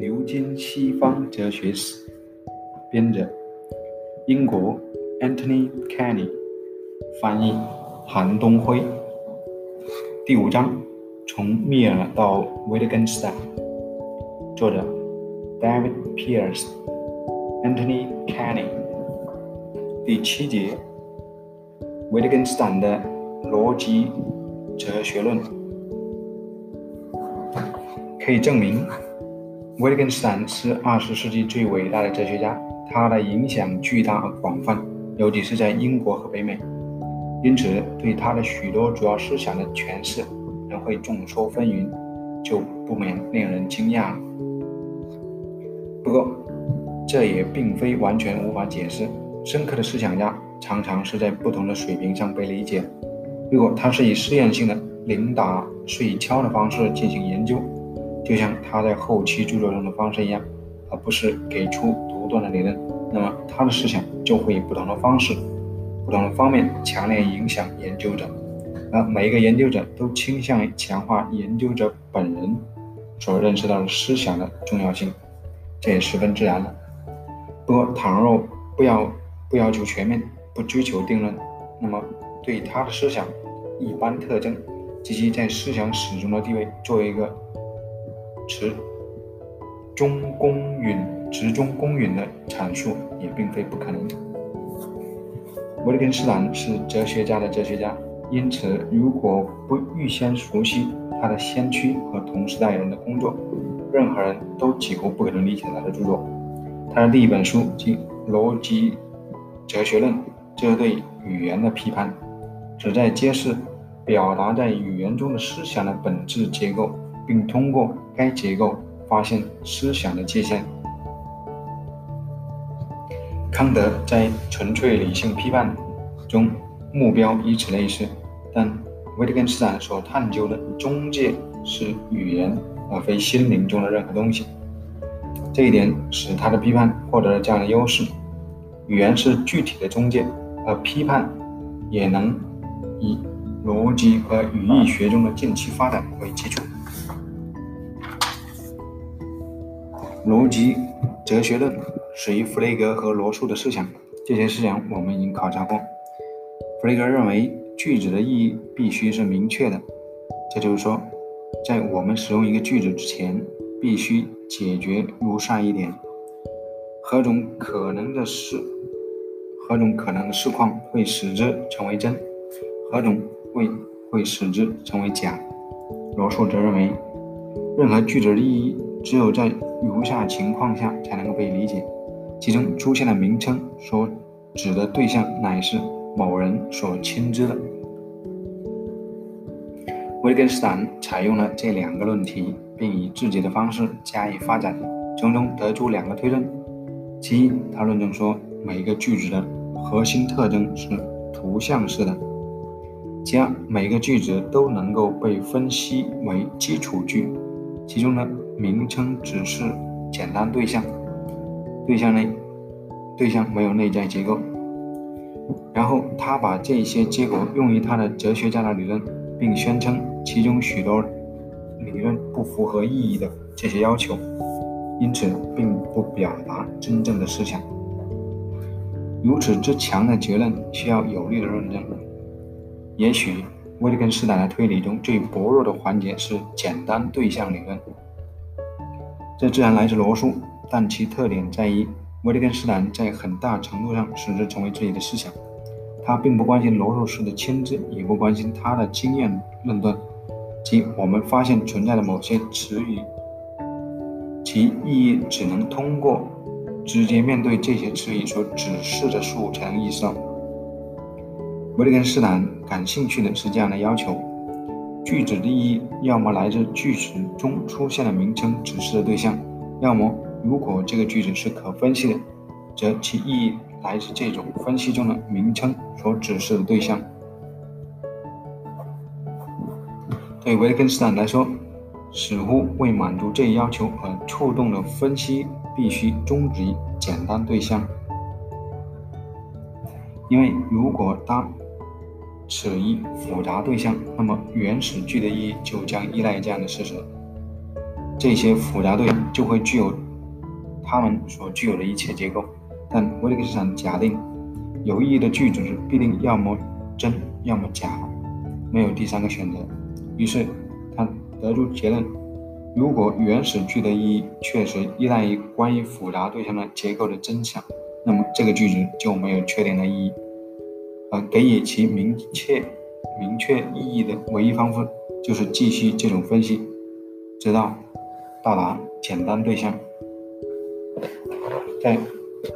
牛津西方哲学史》，编者英国 Anthony Kenny，翻译韩东辉。第五章：从密尔到维特根斯坦。作者 David Pierce，Anthony Kenny。第七节：维特根斯坦的逻辑哲学论。可以证明，维特根斯坦是二十世纪最伟大的哲学家，他的影响巨大而广泛，尤其是在英国和北美。因此，对他的许多主要思想的诠释，人会众说纷纭，就不免令人惊讶。不过，这也并非完全无法解释。深刻的思想家常常是在不同的水平上被理解。如果他是以试验性的零打碎敲的方式进行研究，就像他在后期著作中的方式一样，而不是给出独断的理论，那么他的思想就会以不同的方式、不同的方面强烈影响研究者，而每一个研究者都倾向于强化研究者本人所认识到的思想的重要性，这也十分自然了。不过，倘若不要不要求全面，不追求定论，那么对他的思想一般特征及其在思想史中的地位作为一个。持中公允、持中公允的阐述也并非不可能。维特根斯坦是哲学家的哲学家，因此如果不预先熟悉他的先驱和同时代人的工作，任何人都几乎不可能理解他的著作。他的第一本书即《逻辑哲学论》，这对语言的批判，旨在揭示表达在语言中的思想的本质结构。并通过该结构发现思想的界限。康德在《纯粹理性批判》中目标与此类似，但维特根斯坦所探究的中介是语言，而非心灵中的任何东西。这一点使他的批判获得了这样的优势：语言是具体的中介，而批判也能以逻辑和语义学中的近期发展为基础。逻辑哲学论始于弗雷格和罗素的思想，这些思想我们已经考察过。弗雷格认为句子的意义必须是明确的，这就是说，在我们使用一个句子之前，必须解决如下一点：何种可能的事，何种可能的事况会使之成为真，何种会会使之成为假。罗素则认为，任何句子的意义。只有在如下情况下才能够被理解：其中出现的名称所指的对象乃是某人所亲知的。维根斯坦采用了这两个论题，并以自己的方式加以发展，从中得出两个推论：其一，他论证说每一个句子的核心特征是图像式的；其二，每个句子都能够被分析为基础句，其中呢。名称只是简单对象，对象内对象没有内在结构。然后他把这些结果用于他的哲学家的理论，并宣称其中许多理论不符合意义的这些要求，因此并不表达真正的思想。如此之强的结论需要有力的论证。也许威特根斯坦的推理中最薄弱的环节是简单对象理论。这自然来自罗素，但其特点在于维特根斯坦在很大程度上使之成为自己的思想。他并不关心罗素式的牵制，也不关心他的经验论断，即我们发现存在的某些词语，其意义只能通过直接面对这些词语所指示的事物才能意识到。维特根斯坦感兴趣的是这样的要求。句子的意义要么来自句子中出现的名称指示的对象，要么如果这个句子是可分析的，则其意义来自这种分析中的名称所指示的对象。对维特根斯坦来说，似乎为满足这一要求而触动的分析必须终止于简单对象，因为如果当此一复杂对象，那么原始句的意义就将依赖这样的事实。这些复杂对象就会具有它们所具有的一切结构。但维特根斯坦假定，有意义的句子是必定要么真，要么假，没有第三个选择。于是他得出结论：如果原始句的意义确实依赖于关于复杂对象的结构的真相，那么这个句子就没有确定的意义。而给予其明确、明确意义的唯一方式，就是继续这种分析，直到到达简单对象。在《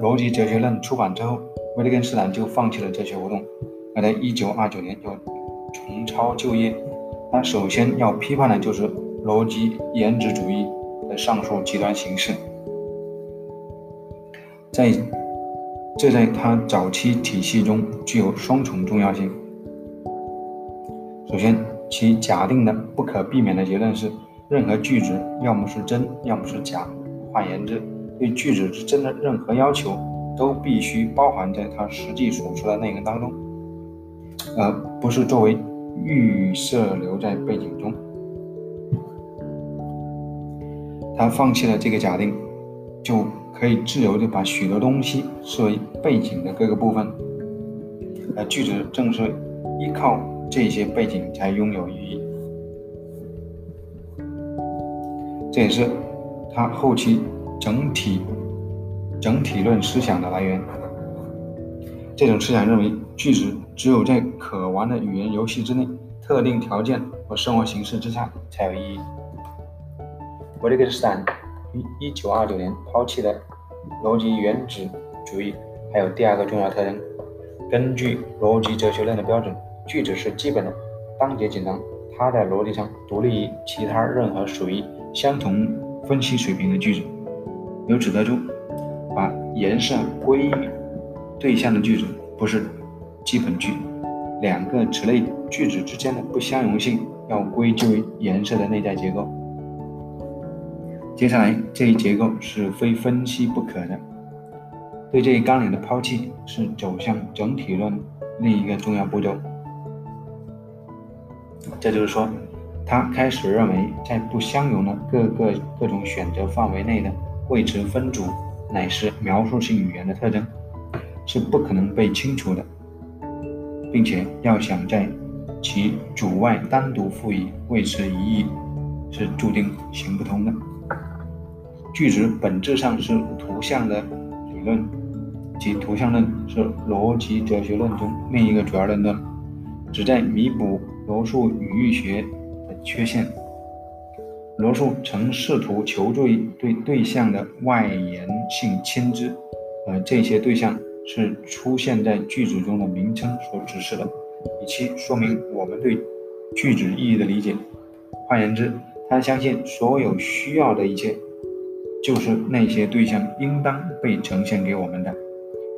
逻辑哲学论》出版之后，维特根斯坦就放弃了哲学活动，而在1929年又重操旧业。他首先要批判的就是逻辑原子主义的上述极端形式。在这在他早期体系中具有双重重要性。首先，其假定的不可避免的结论是，任何句子要么是真，要么是假。换言之，对句子之真的任何要求，都必须包含在它实际所说的内容当中，而不是作为预设留在背景中。他放弃了这个假定，就。可以自由地把许多东西视为背景的各个部分，而句子正是依靠这些背景才拥有意义。这也是他后期整体整体论思想的来源。这种思想认为，句子只有在可玩的语言游戏之内、特定条件和生活形式之下才有意义。维特根斯一九二九年抛弃的逻辑原子主义，还有第二个重要特征。根据逻辑哲学论的标准，句子是基本的、单节简单，它在逻辑上独立于其他任何属于相同分析水平的句子。由此得出，把颜色归于对象的句子不是基本句。两个此类句子之间的不相容性要归咎于颜色的内在结构。接下来这一结构是非分析不可的。对这一纲领的抛弃是走向整体论另一个重要步骤。这就是说，他开始认为，在不相容的各个各种选择范围内的位词分组乃是描述性语言的特征，是不可能被清除的，并且要想在其主外单独赋予位词一义，是注定行不通的。句子本质上是图像的理论，即图像论是逻辑哲学论中另一个主要论断，旨在弥补罗素语义学的缺陷。罗素曾试图求助于对对象的外延性牵知，而这些对象是出现在句子中的名称所指示的，以其说明我们对句子意义的理解。换言之，他相信所有需要的一切。就是那些对象应当被呈现给我们的，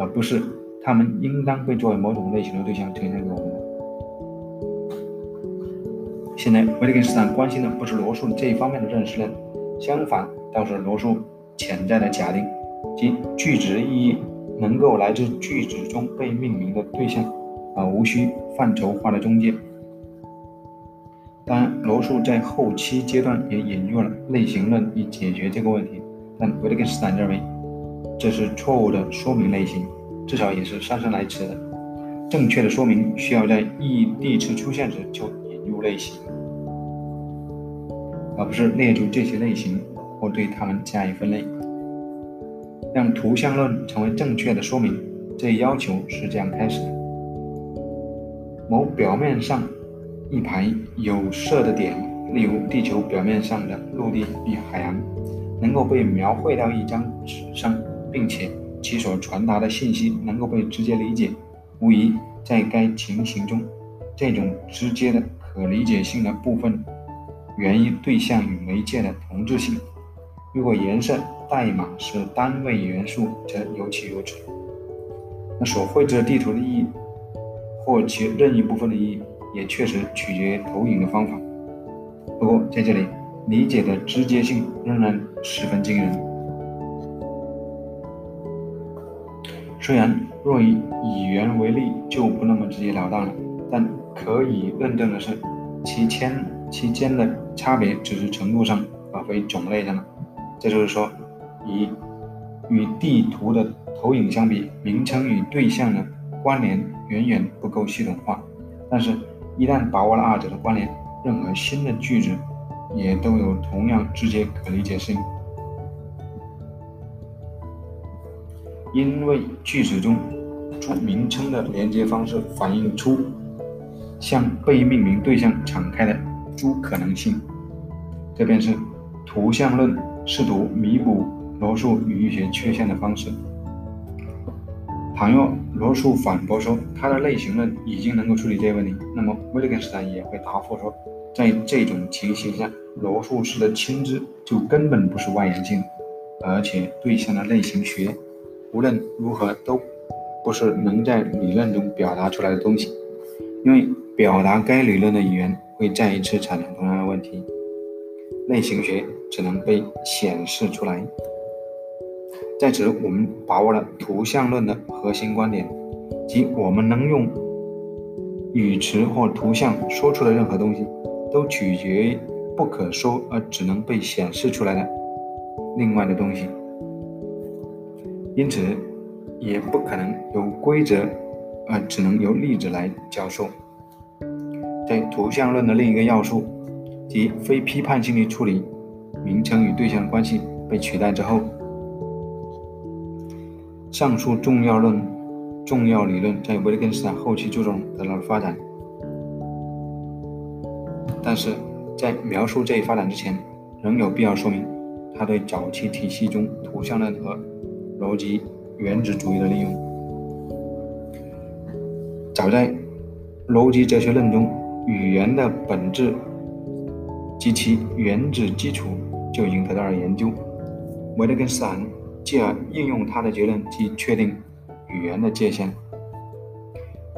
而不是他们应当被作为某种类型的对象呈现给我们的。现在，维特根斯坦关心的不是罗素这一方面的认识论，相反，倒是罗素潜在的假定，即句子意义能够来自句子中被命名的对象，而无需范畴化的中介。当然，罗素在后期阶段也引入了类型论以解决这个问题。但维特根斯坦认为，这是错误的说明类型，至少也是姗姗来迟的。正确的说明需要在意义第一次出现时就引入类型，而不是列出这些类型或对它们加以分类。让图像论成为正确的说明，这一要求是这样开始的：某表面上一排有色的点，例如地球表面上的陆地与海洋。能够被描绘到一张纸上，并且其所传达的信息能够被直接理解，无疑在该情形中，这种直接的可理解性的部分源于对象与媒介的同质性。如果颜色代码是单位元素，则尤其如此。那所绘制的地图的意义，或其任意部分的意义，也确实取决于投影的方法。不过在这里。理解的直接性仍然十分惊人。虽然若以语言为例就不那么直截了当了，但可以认证的是，其间其间的差别只是程度上，而非种类上的。这就是说，以与地图的投影相比，名称与对象的关联远远不够系统化。但是，一旦把握了二者的关联，任何新的句子也都有同样直接可理解性。因为句子中主名称的连接方式反映出向被命名对象敞开的诸可能性，这便是图像论试图弥补罗素语义学缺陷的方式。倘若罗素反驳说他的类型论已经能够处理这个问题，那么维特根斯坦也会答复说，在这种情形下，罗素式的轻知就根本不是外延性，而且对象的类型学。无论如何，都不是能在理论中表达出来的东西，因为表达该理论的语言会再一次产生同样的问题。类型学只能被显示出来。在此，我们把握了图像论的核心观点，即我们能用语词或图像说出的任何东西，都取决于不可说而只能被显示出来的另外的东西。因此，也不可能有规则，而只能由例子来教授。在图像论的另一个要素，即非批判性的处理名称与对象关系被取代之后，上述重要论、重要理论在维特根斯坦后期著作中得到了发展。但是在描述这一发展之前，仍有必要说明他对早期体系中图像论和逻辑原子主义的利用，早在逻辑哲学论中，语言的本质及其原子基础就已经得到了研究。维特根斯坦继而应用他的结论，即确定语言的界限。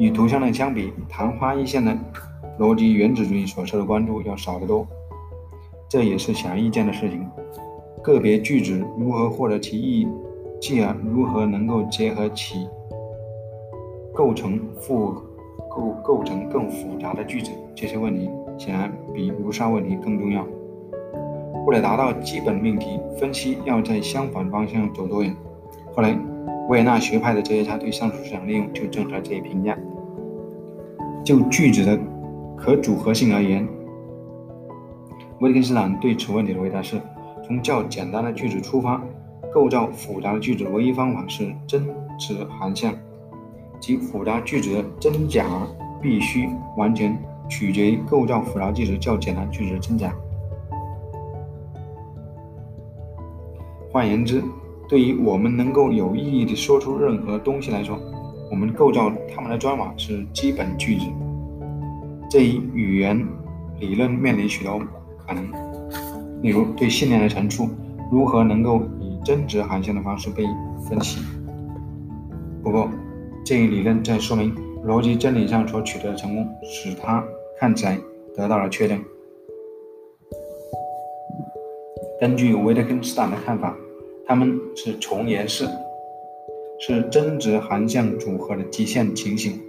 与图像论相比，昙花一现的逻辑原子主义所受的关注要少得多。这也是显而易见的事情。个别句子如何获得其意义？继而如何能够结合起构成复构构成更复杂的句子？这些问题显然比如上问题更重要。为了达到基本命题，分析要在相反方向走多远？后来，维也纳学派的哲学家对上述思想利用就正是这一评价。就句子的可组合性而言，维特根斯坦对此问题的回答是：从较简单的句子出发。构造复杂的句子唯一方法是真值含项，即复杂句子的真假必须完全取决于构造复杂句子较简单句子的真假。换言之，对于我们能够有意义地说出任何东西来说，我们构造它们的砖瓦是基本句子。这一语言理论面临许多可能，例如对信念的陈述如何能够以。真值含项的方式被分析。不过，这一理论在说明逻辑真理上所取得的成功，使它看起来得到了确认。根据维特根斯坦的看法，它们是重言式，是真值含项组合的极限情形，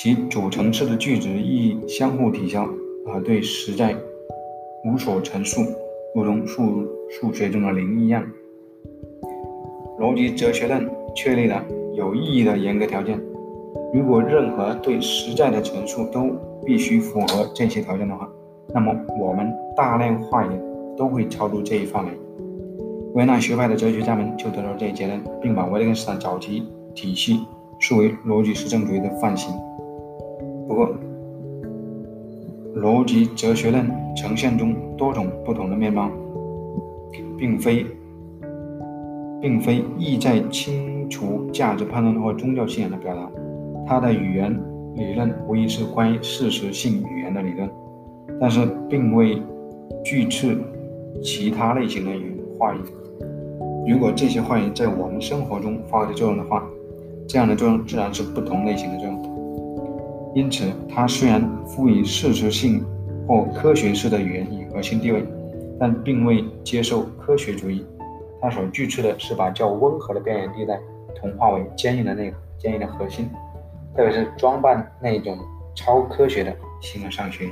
其组成式的句子意义相互抵消，而对实在无所陈述。如同数数学中的零一样，逻辑哲学论确立了有意义的严格条件。如果任何对实在的陈述都必须符合这些条件的话，那么我们大量话语都会超出这一范围。维纳学派的哲学家们就得到这一结论，并把维特根斯坦早期体系视为逻辑实证主义的范型。不过，逻辑哲学论呈现中多种不同的面貌，并非并非意在清除价值判断或宗教信仰的表达。它的语言理论无疑是关于事实性语言的理论，但是并未拒斥其他类型的语话语。如果这些话语在我们生活中发挥作用的话，这样的作用自然是不同类型的作用。因此，它虽然赋予事实性或科学式的语言以核心地位，但并未接受科学主义。它所拒斥的是把较温和的边缘地带同化为坚硬的内坚硬的核心，特别是装扮那种超科学的形而上学。